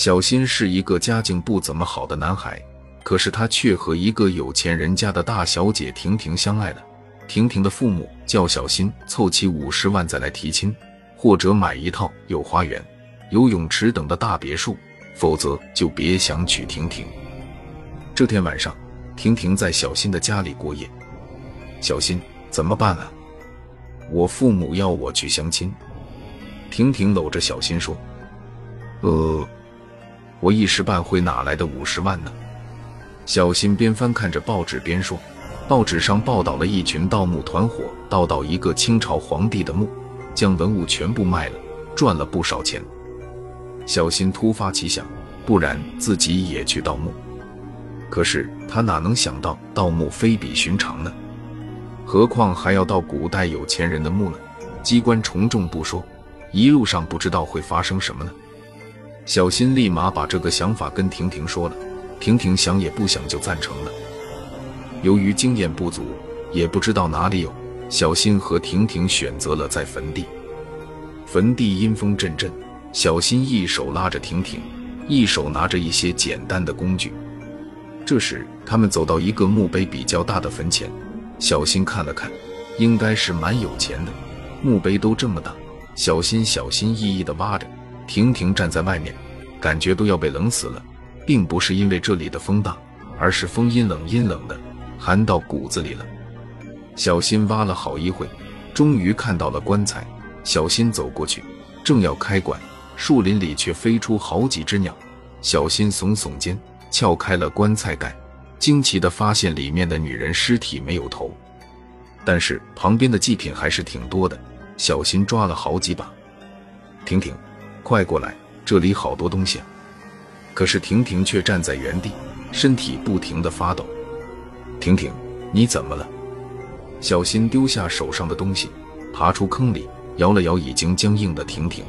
小新是一个家境不怎么好的男孩，可是他却和一个有钱人家的大小姐婷婷相爱了。婷婷的父母叫小新凑齐五十万再来提亲，或者买一套有花园、游泳池等的大别墅，否则就别想娶婷婷。这天晚上，婷婷在小新的家里过夜。小新，怎么办啊？我父母要我去相亲。婷婷搂着小新说：“呃，我一时半会哪来的五十万呢？”小新边翻看着报纸边说：“报纸上报道了一群盗墓团伙盗到一个清朝皇帝的墓，将文物全部卖了，赚了不少钱。”小新突发奇想，不然自己也去盗墓。可是他哪能想到盗墓非比寻常呢？何况还要到古代有钱人的墓呢？机关重重不说。一路上不知道会发生什么呢？小新立马把这个想法跟婷婷说了，婷婷想也不想就赞成了。由于经验不足，也不知道哪里有，小新和婷婷选择了在坟地。坟地阴风阵阵，小新一手拉着婷婷，一手拿着一些简单的工具。这时，他们走到一个墓碑比较大的坟前，小新看了看，应该是蛮有钱的，墓碑都这么大。小新小心翼翼地挖着，婷婷站在外面，感觉都要被冷死了。并不是因为这里的风大，而是风阴冷阴冷的，寒到骨子里了。小新挖了好一会，终于看到了棺材。小新走过去，正要开棺，树林里却飞出好几只鸟。小新耸耸肩，撬开了棺材盖，惊奇地发现里面的女人尸体没有头，但是旁边的祭品还是挺多的。小新抓了好几把，婷婷，快过来，这里好多东西！可是婷婷却站在原地，身体不停地发抖。婷婷，你怎么了？小新丢下手上的东西，爬出坑里，摇了摇已经僵硬的婷婷。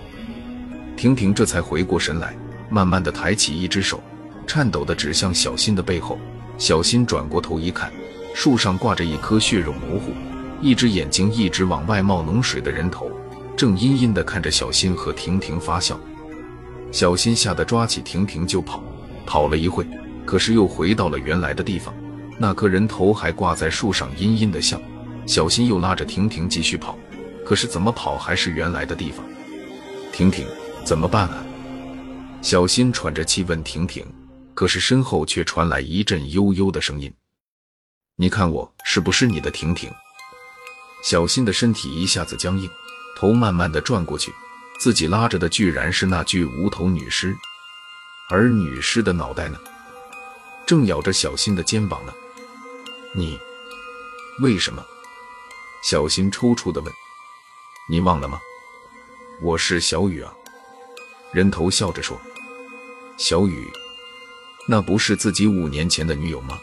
婷婷这才回过神来，慢慢地抬起一只手，颤抖地指向小新的背后。小新转过头一看，树上挂着一颗血肉模糊。一只眼睛一直往外冒脓水的人头，正阴阴地看着小新和婷婷发笑。小新吓得抓起婷婷就跑，跑了一会，可是又回到了原来的地方。那颗人头还挂在树上，阴阴的笑。小新又拉着婷婷继续跑，可是怎么跑还是原来的地方。婷婷，怎么办啊？小新喘着气问婷婷，可是身后却传来一阵悠悠的声音：“你看我是不是你的婷婷？”小新的身体一下子僵硬，头慢慢的转过去，自己拉着的居然是那具无头女尸，而女尸的脑袋呢，正咬着小新的肩膀呢。你为什么？小新抽搐的问。你忘了吗？我是小雨啊。人头笑着说。小雨，那不是自己五年前的女友吗？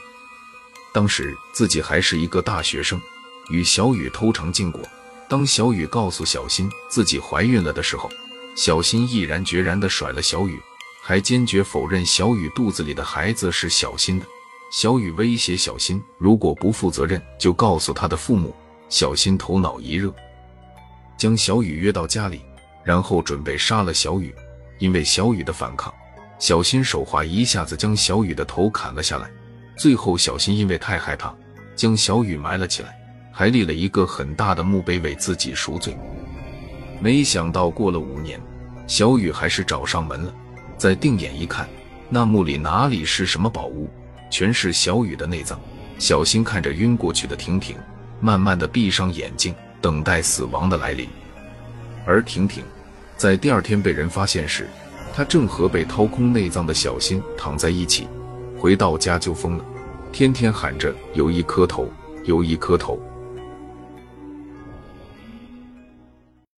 当时自己还是一个大学生。与小雨偷尝禁果。当小雨告诉小新自己怀孕了的时候，小新毅然决然地甩了小雨，还坚决否认小雨肚子里的孩子是小新的。小雨威胁小新，如果不负责任，就告诉他的父母。小新头脑一热，将小雨约到家里，然后准备杀了小雨。因为小雨的反抗，小新手滑，一下子将小雨的头砍了下来。最后，小新因为太害怕，将小雨埋了起来。还立了一个很大的墓碑为自己赎罪。没想到过了五年，小雨还是找上门了。再定眼一看，那墓里哪里是什么宝物，全是小雨的内脏。小新看着晕过去的婷婷，慢慢的闭上眼睛，等待死亡的来临。而婷婷在第二天被人发现时，她正和被掏空内脏的小新躺在一起。回到家就疯了，天天喊着有一颗头，有一颗头。